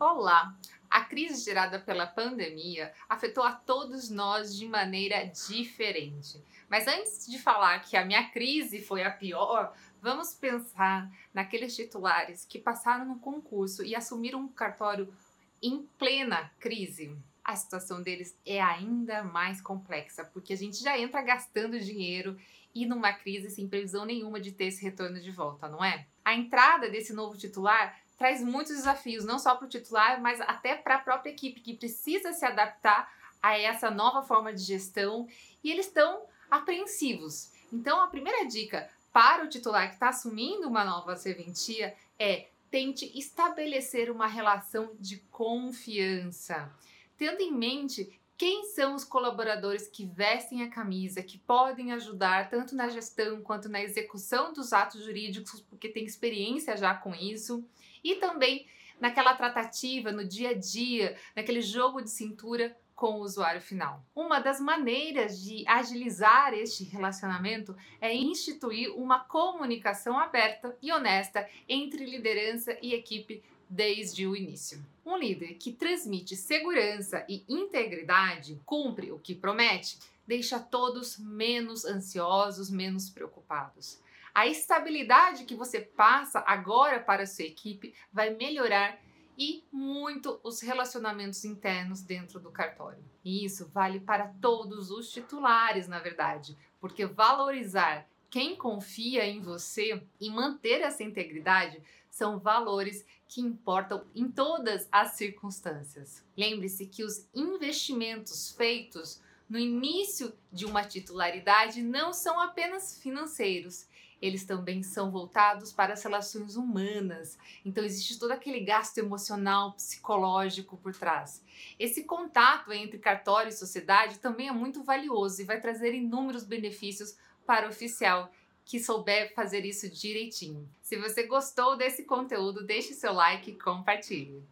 Olá! A crise gerada pela pandemia afetou a todos nós de maneira diferente. Mas antes de falar que a minha crise foi a pior, vamos pensar naqueles titulares que passaram no concurso e assumiram um cartório em plena crise. A situação deles é ainda mais complexa, porque a gente já entra gastando dinheiro e numa crise sem previsão nenhuma de ter esse retorno de volta, não é? A entrada desse novo titular traz muitos desafios, não só para o titular, mas até para a própria equipe que precisa se adaptar a essa nova forma de gestão e eles estão apreensivos. Então, a primeira dica para o titular que está assumindo uma nova serventia é tente estabelecer uma relação de confiança, tendo em mente quem são os colaboradores que vestem a camisa, que podem ajudar tanto na gestão quanto na execução dos atos jurídicos, porque tem experiência já com isso, e também naquela tratativa, no dia a dia, naquele jogo de cintura com o usuário final. Uma das maneiras de agilizar este relacionamento é instituir uma comunicação aberta e honesta entre liderança e equipe desde o início. Um líder que transmite segurança e integridade, cumpre o que promete, deixa todos menos ansiosos, menos preocupados. A estabilidade que você passa agora para a sua equipe vai melhorar e muito os relacionamentos internos dentro do cartório. E isso vale para todos os titulares, na verdade, porque valorizar quem confia em você e manter essa integridade são valores que importam em todas as circunstâncias. Lembre-se que os investimentos feitos no início de uma titularidade não são apenas financeiros, eles também são voltados para as relações humanas. Então existe todo aquele gasto emocional, psicológico por trás. Esse contato entre cartório e sociedade também é muito valioso e vai trazer inúmeros benefícios para o oficial que souber fazer isso direitinho. Se você gostou desse conteúdo, deixe seu like e compartilhe.